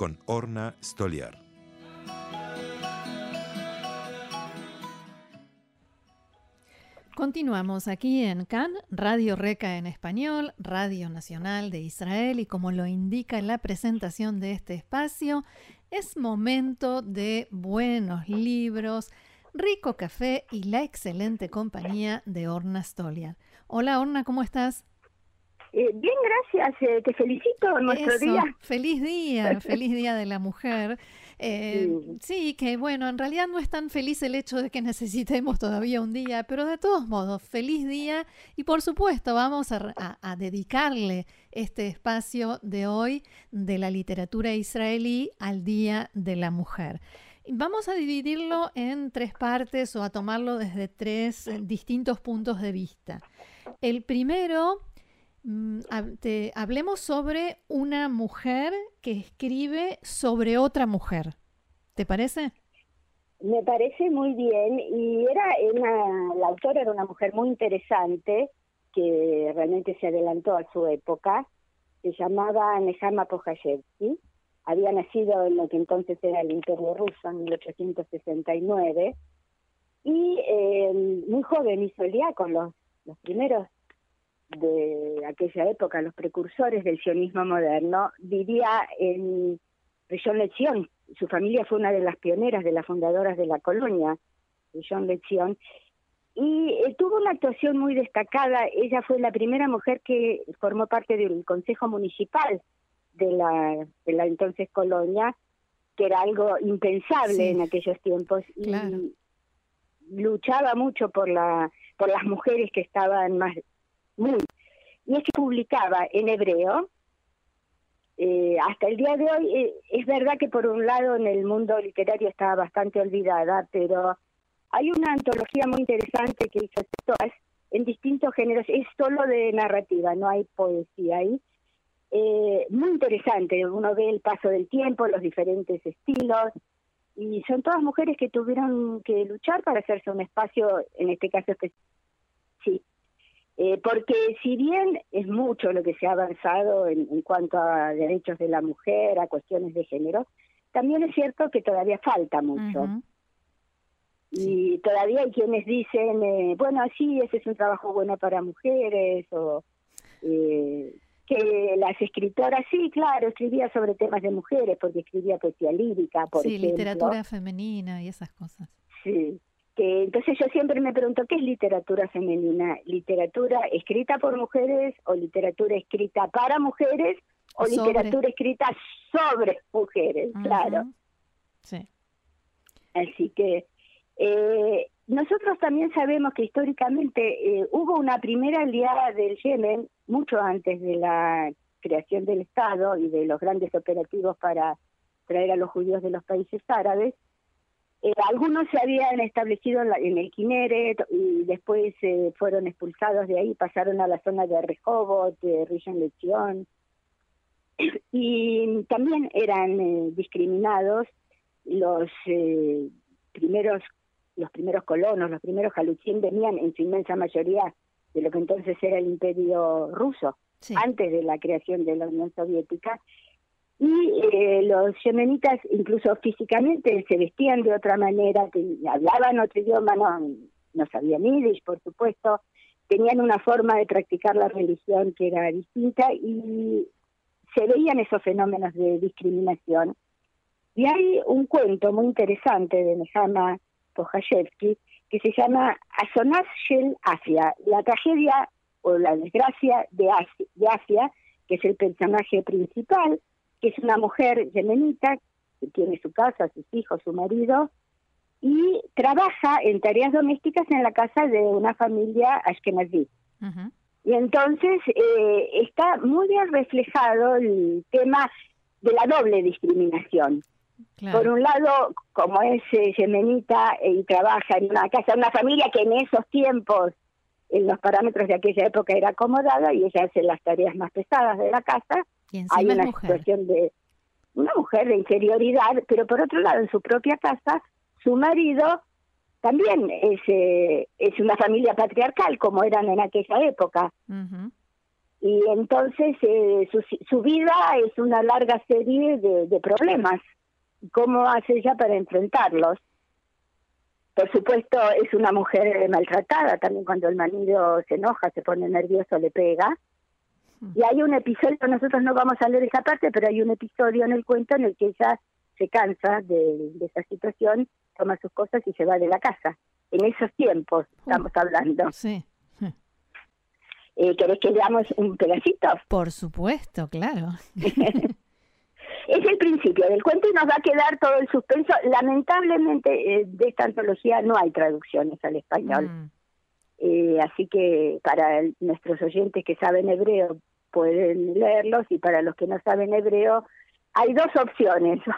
con Orna Stoliar. Continuamos aquí en CAN, Radio Reca en español, Radio Nacional de Israel y como lo indica la presentación de este espacio, es momento de buenos libros, rico café y la excelente compañía de Orna Stoliar. Hola Orna, ¿cómo estás? Eh, bien, gracias. Eh, te felicito nuestro día. Feliz día, feliz día de la mujer. Eh, sí. que bueno, en realidad no es tan feliz el hecho de que necesitemos todavía un día, pero de todos modos, feliz día y por supuesto vamos a, dedicarle este espacio de hoy de la literatura israelí al Día de la Mujer. Vamos a dividirlo en tres partes o a tomarlo desde tres distintos puntos de vista. El primero te, hablemos sobre una mujer que escribe sobre otra mujer. ¿Te parece? Me parece muy bien y era una, la autora era una mujer muy interesante que realmente se adelantó a su época. Se llamaba Nehama Pojayevsky. Había nacido en lo que entonces era el Imperio Ruso en 1869 y eh, muy joven el día con los, los primeros de aquella época, los precursores del sionismo moderno, vivía en Rishon Lezion. Su familia fue una de las pioneras, de las fundadoras de la colonia, Rishon Lezion, y eh, tuvo una actuación muy destacada. Ella fue la primera mujer que formó parte del Consejo Municipal de la, de la entonces colonia, que era algo impensable en aquellos tiempos. Y luchaba mucho por la por las mujeres que estaban más muy. Y es publicaba en hebreo. Eh, hasta el día de hoy, eh, es verdad que por un lado en el mundo literario estaba bastante olvidada, pero hay una antología muy interesante que hizo todas en distintos géneros, es solo de narrativa, no hay poesía ahí. Eh, muy interesante, uno ve el paso del tiempo, los diferentes estilos, y son todas mujeres que tuvieron que luchar para hacerse un espacio, en este caso, sí, eh, porque si bien es mucho lo que se ha avanzado en, cuanto a derechos de la mujer, a cuestiones de género, también es cierto que todavía falta mucho. Y todavía hay quienes dicen, eh, bueno, sí, ese es un trabajo bueno para mujeres, o eh, que las escritoras, sí, claro, escribía sobre temas de mujeres, porque escribía poesía lírica, por sí, literatura femenina y esas cosas. Sí, entonces yo siempre me pregunto, ¿qué es literatura femenina? ¿Literatura escrita por mujeres o literatura escrita para mujeres o literatura escrita sobre mujeres? Claro. Sí. Así que eh, nosotros también sabemos que históricamente eh, hubo una primera aliada del Yemen mucho antes de la creación del Estado y de los grandes operativos para traer a los judíos de los países árabes, eh, algunos se habían establecido en, el Kineret y después eh, fueron expulsados de ahí, pasaron a la zona de Rehoboth, de Rishon Lezion, y también eran eh, discriminados los primeros los primeros colonos, los primeros jaluchín venían en su inmensa mayoría de lo que entonces era el imperio ruso, antes de la creación de la Unión Soviética, y eh, los yemenitas incluso físicamente se vestían de otra manera, hablaban otro idioma, no, no sabían yiddish, por supuesto, tenían una forma de practicar la religión que era distinta y se veían esos fenómenos de discriminación. Y hay un cuento muy interesante de Nehama Pojayevsky que se llama Asonas Shel Asia, la tragedia o la desgracia de Asia, de Asia, que es el personaje principal, que es una mujer yemenita que tiene su casa, sus hijos, su marido, y trabaja en tareas domésticas en la casa de una familia ashkenazí. Y entonces eh, está muy bien reflejado el tema de la doble discriminación. Por un lado, como es eh, yemenita y trabaja en una casa, una familia que en esos tiempos, en los parámetros de aquella época, era acomodada y ella hace las tareas más pesadas de la casa. Hay una situación de una mujer de inferioridad, pero por otro lado, en su propia casa, su marido también es, eh, es una familia patriarcal, como eran en aquella época. Y entonces eh, su, su, vida es una larga serie de, de problemas. ¿Cómo hace ella para enfrentarlos? Por supuesto, es una mujer maltratada, también cuando el marido se enoja, se pone nervioso, le pega. Y hay un episodio, nosotros no vamos a leer esa parte, pero hay un episodio en el cuento en el que ella se cansa de, esa situación, toma sus cosas y se va de la casa. En esos tiempos estamos hablando. Sí. Eh, ¿Querés que leamos un pedacito? Por supuesto, claro. es el principio del cuento y nos va a quedar todo el suspenso. Lamentablemente eh, de esta antología no hay traducciones al español. Mm. Eh, así que para nuestros oyentes que saben hebreo pueden leerlos y para los que no saben hebreo hay dos opciones.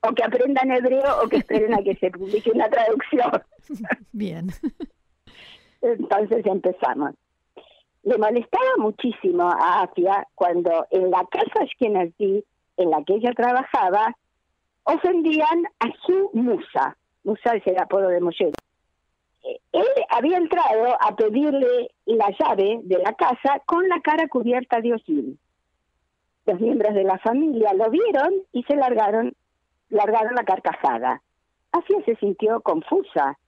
O que aprendan hebreo o que esperen a que se publique una traducción. Bien. Entonces empezamos. Le molestaba muchísimo a Afia cuando en la casa Ashkenazi en la que ella trabajaba ofendían a su musa. Musa es el apodo de Moshe. Él había entrado a pedirle la llave de la casa con la cara cubierta de hollín. Los miembros de la familia lo vieron y se largaron, largaron la carcajada. Así se sintió confusa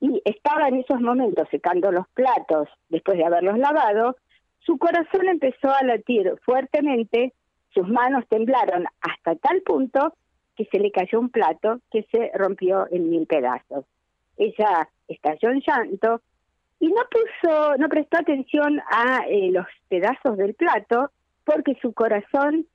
y estaba en esos momentos secando los platos después de haberlos lavado. Su corazón empezó a latir fuertemente sus manos temblaron hasta tal punto que se le cayó un plato que se rompió en mil pedazos. Ella estalló en llanto y no puso, no prestó atención a eh, los pedazos del plato porque su corazón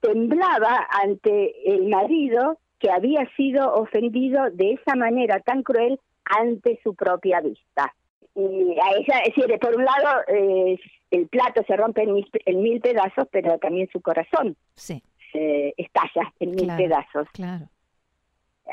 temblaba ante el marido que había sido ofendido de esa manera tan cruel ante su propia vista. Y a ella, es decir, por un lado, eh, el plato se rompe en mil, pedazos, pero también su corazón se estalla en mil pedazos. Claro.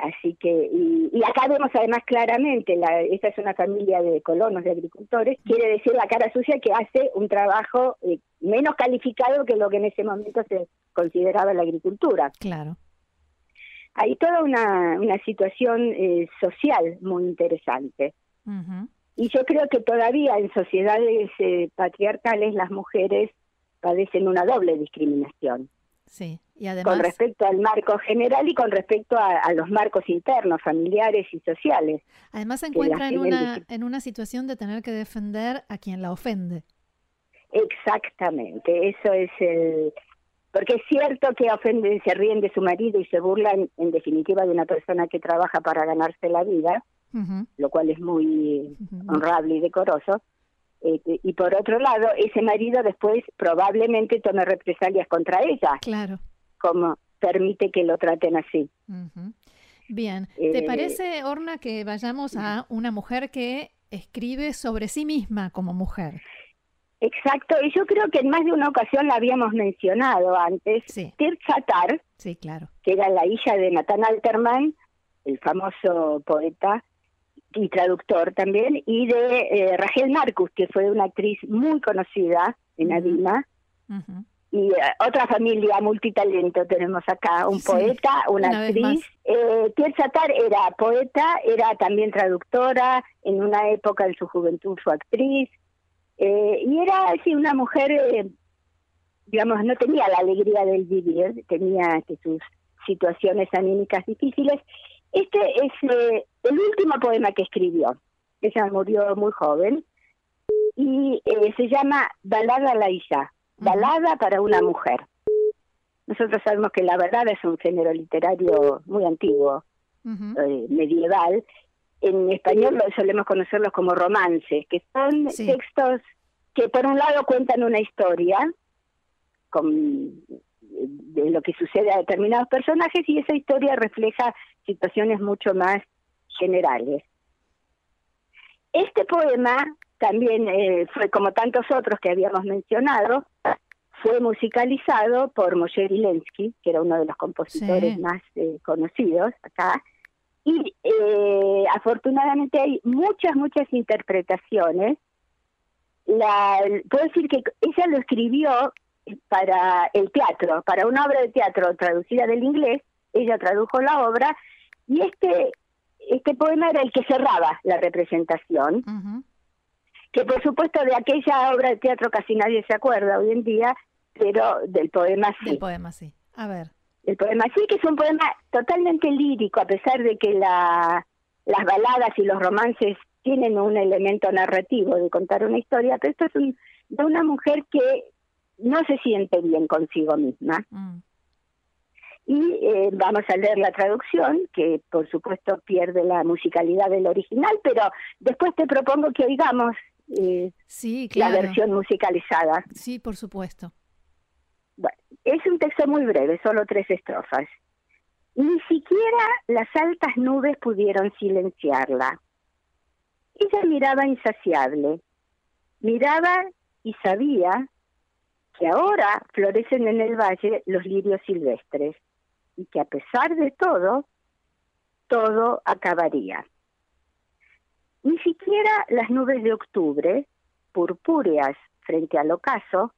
Así que, y, acá vemos además claramente, la, esta es una familia de colonos, de agricultores, quiere decir la cara sucia que hace un trabajo eh, menos calificado que lo que en ese momento se consideraba la agricultura. Claro. Hay toda una, una situación eh, social muy interesante. Y yo creo que todavía en sociedades eh, patriarcales las mujeres padecen una doble discriminación. Sí, y además... Con respecto al marco general y con respecto a, los marcos internos, familiares y sociales. Además se encuentra en una, en una situación de tener que defender a quien la ofende. Exactamente, eso es el... Porque es cierto que ofenden, se ríen de su marido y se burlan en definitiva de una persona que trabaja para ganarse la vida, lo cual es muy honrable y decoroso. Este, y por otro lado, ese marido después probablemente tome represalias contra ella. Claro. Como permite que lo traten así. Bien. ¿Te eh, parece, Orna, que vayamos a una mujer que escribe sobre sí misma como mujer? Exacto, y yo creo que en más de una ocasión la habíamos mencionado antes. Sí. sí, claro. que era la hija de Nathan Alterman, el famoso poeta, y traductor también, y de eh, Rachel Marcus, que fue una actriz muy conocida en Adima. Y eh, otra familia multitalento tenemos acá, un poeta, una, actriz. Eh, Satar era poeta, era también traductora, en una época en su juventud fue actriz, eh, y era así una mujer, digamos, no tenía la alegría del vivir, tenía que sus situaciones anímicas difíciles, este es eh, el último poema que escribió. Ella murió muy joven y eh, se llama Balada la Isha, balada para una mujer. Nosotros sabemos que la balada es un género literario muy antiguo, eh, medieval. En español solemos conocerlos como romances, que son textos que por un lado cuentan una historia con de lo que sucede a determinados personajes y esa historia refleja situaciones mucho más generales. Este poema también eh, fue como tantos otros que habíamos mencionado, fue musicalizado por Moshe Vilensky, que era uno de los compositores más eh, conocidos acá, y eh, afortunadamente hay muchas, muchas interpretaciones. La, puedo decir que ella lo escribió para el teatro, para una obra de teatro traducida del inglés, ella tradujo la obra, y este, este poema era el que cerraba la representación, que por supuesto de aquella obra de teatro casi nadie se acuerda hoy en día, pero del poema sí. Del poema sí. A ver. El poema sí, que es un poema totalmente lírico, a pesar de que la, las baladas y los romances tienen un elemento narrativo de contar una historia, pero esto es un, de una mujer que no se siente bien consigo misma. Mm. Y eh, vamos a leer la traducción, que por supuesto pierde la musicalidad del original, pero después te propongo que oigamos eh, sí, la versión musicalizada. Sí, por supuesto. Bueno, es un texto muy breve, solo tres estrofas. Ni siquiera las altas nubes pudieron silenciarla. Ella miraba insaciable, miraba y sabía que ahora florecen en el valle los lirios silvestres y que a pesar de todo, todo acabaría. Ni siquiera las nubes de octubre, purpúreas frente al ocaso,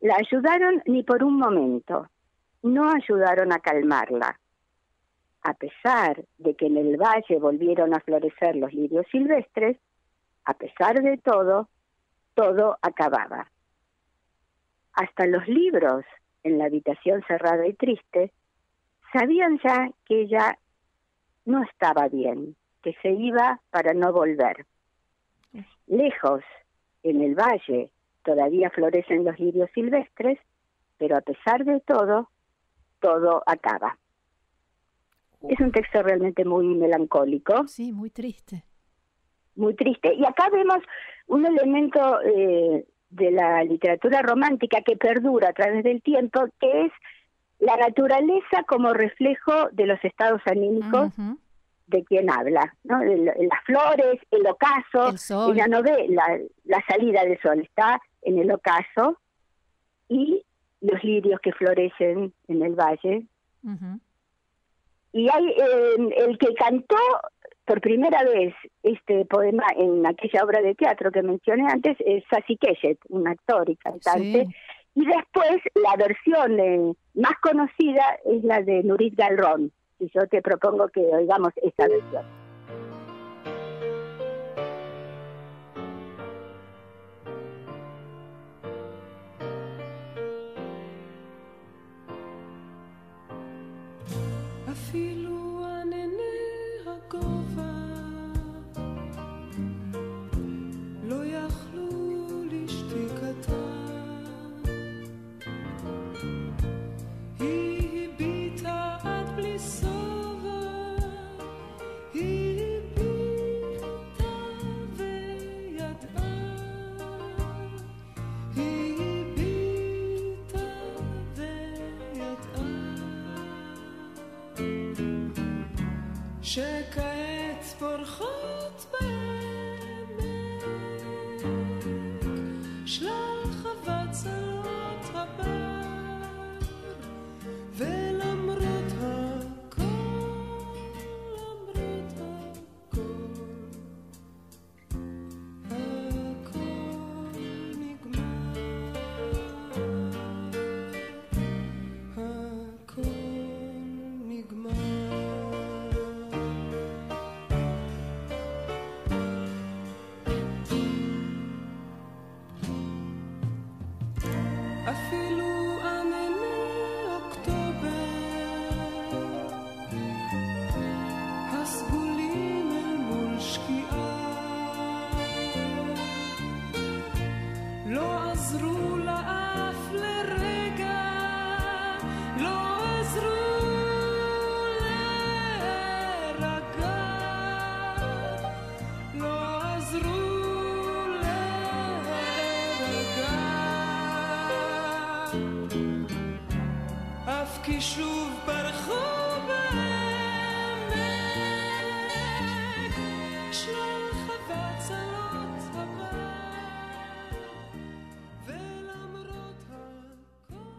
la ayudaron ni por un momento, no ayudaron a calmarla. A pesar de que en el valle volvieron a florecer los lirios silvestres, a pesar de todo, todo acababa. Hasta los libros en la habitación cerrada y triste sabían ya que ella no estaba bien, que se iba para no volver. Lejos, en el valle, todavía florecen los lirios silvestres, pero a pesar de todo, todo acaba. Es un texto realmente muy melancólico. Sí, muy triste. Muy triste. Y acá vemos un elemento eh, de la literatura romántica que perdura a través del tiempo, que es la naturaleza como reflejo de los estados anímicos de quien habla, ¿no? las flores, el ocaso, ella no ve la, la, salida del sol, está en el ocaso y los lirios que florecen en el valle. Y hay el que cantó por primera vez este poema en aquella obra de teatro que mencioné antes es Sassy Keshet, un actor y cantante. Y después la versión eh, más conocida es la de Nurit Galrón y yo te propongo que oigamos esta versión.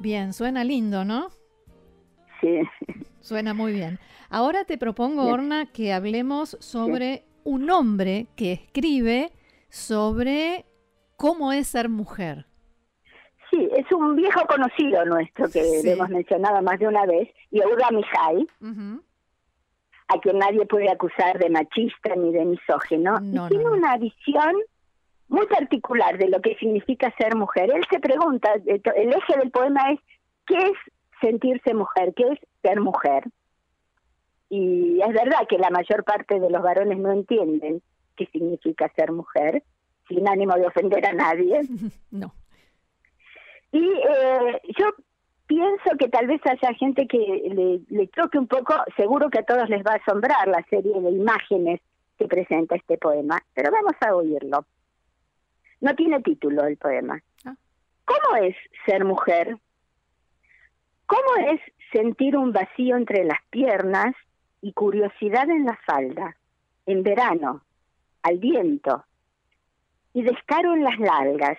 Bien, suena lindo, ¿no? Sí. Suena muy bien. Ahora te propongo, Orna, que hablemos sobre un hombre que escribe sobre cómo es ser mujer. Sí, es un viejo conocido nuestro que hemos mencionado más de una vez, Yehuda Mihai, a quien nadie puede acusar de machista ni de misógino. y tiene una visión muy particular de lo que significa ser mujer. Él se pregunta, el eje del poema es, ¿qué es sentirse mujer? ¿Qué es ser mujer? Y es verdad que la mayor parte de los varones no entienden qué significa ser mujer, sin ánimo de ofender a nadie. No. Y eh, yo pienso que tal vez haya gente que le, le toque un poco, seguro que a todos les va a asombrar la serie de imágenes que presenta este poema, pero vamos a oírlo. No tiene título el poema. Ah. ¿Cómo es ser mujer? ¿Cómo es sentir un vacío entre las piernas y curiosidad en la falda, en verano, al viento, y descaro en las largas?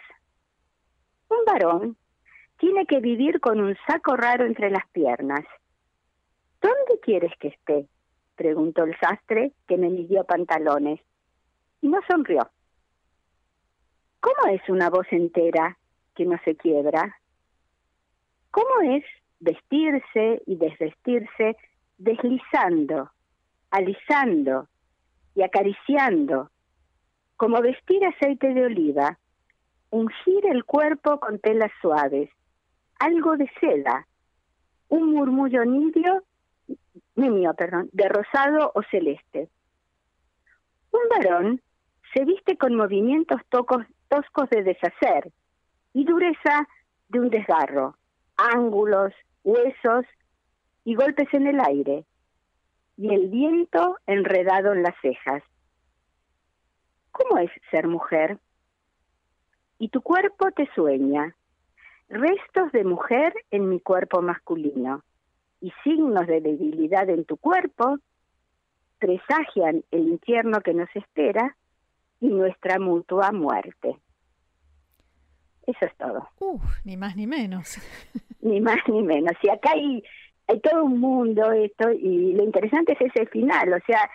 Un varón tiene que vivir con un saco raro entre las piernas. ¿Dónde quieres que esté? preguntó el sastre que me midió pantalones. Y no sonrió. ¿Cómo es una voz entera que no se quiebra? ¿Cómo es vestirse y desvestirse deslizando, alisando y acariciando, como vestir aceite de oliva, ungir el cuerpo con telas suaves, algo de seda, un murmullo nibio, nimio, perdón, de rosado o celeste. Un varón se viste con movimientos tocos, toscos de deshacer y dureza de un desgarro, ángulos, huesos y golpes en el aire, y el viento enredado en las cejas. ¿Cómo es ser mujer? Y tu cuerpo te sueña, restos de mujer en mi cuerpo masculino, y signos de debilidad en tu cuerpo presagian el infierno que nos espera y nuestra mutua muerte. Eso es todo. Uf, ni más ni menos. ni más ni menos. Y acá hay, hay todo un mundo esto y lo interesante es ese final, o sea,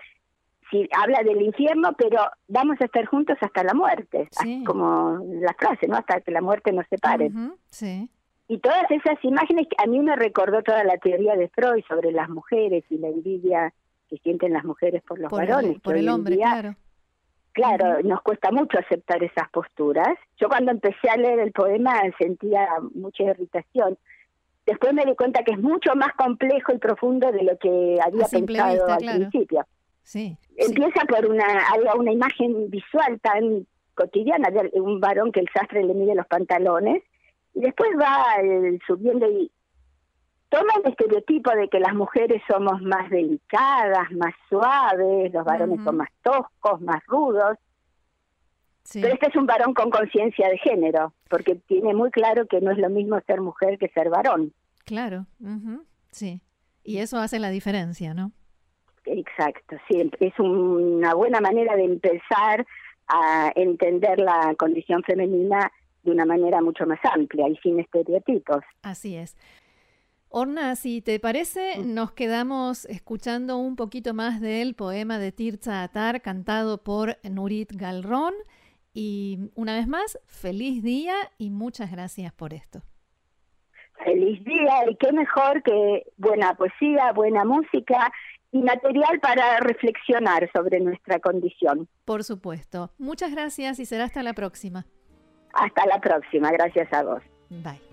si habla del infierno, pero vamos a estar juntos hasta la muerte, como la frase, ¿no? Hasta que la muerte nos separe. sí. Y todas esas imágenes, a mí me recordó toda la teoría de Freud sobre las mujeres y la envidia que sienten las mujeres por los varones. por el hombre, claro. Claro, nos cuesta mucho aceptar esas posturas. Yo cuando empecé a leer el poema sentía mucha irritación. Después me di cuenta que es mucho más complejo y profundo de lo que había pensado al principio. Sí, Empieza por una, una imagen visual tan cotidiana de un varón que el sastre le mide los pantalones y después va subiendo y toma el estereotipo de que las mujeres somos más delicadas, más suaves, los varones son más toscos, más rudos. Pero este es un varón con conciencia de género, porque tiene muy claro que no es lo mismo ser mujer que ser varón. Claro, sí. Y eso hace la diferencia, ¿no? Exacto, sí. Es una buena manera de empezar a entender la condición femenina de una manera mucho más amplia y sin estereotipos. Así es. Orna, si te parece, nos quedamos escuchando un poquito más del poema de Tirza Atar cantado por Nurit Galrón. Y una vez más, feliz día y muchas gracias por esto. Feliz día y qué mejor que buena poesía, buena música y material para reflexionar sobre nuestra condición. Por supuesto. Muchas gracias y será hasta la próxima. Hasta la próxima. Gracias a vos. Bye.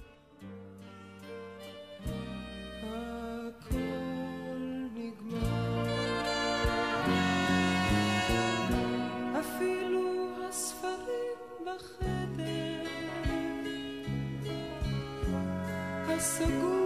seguro.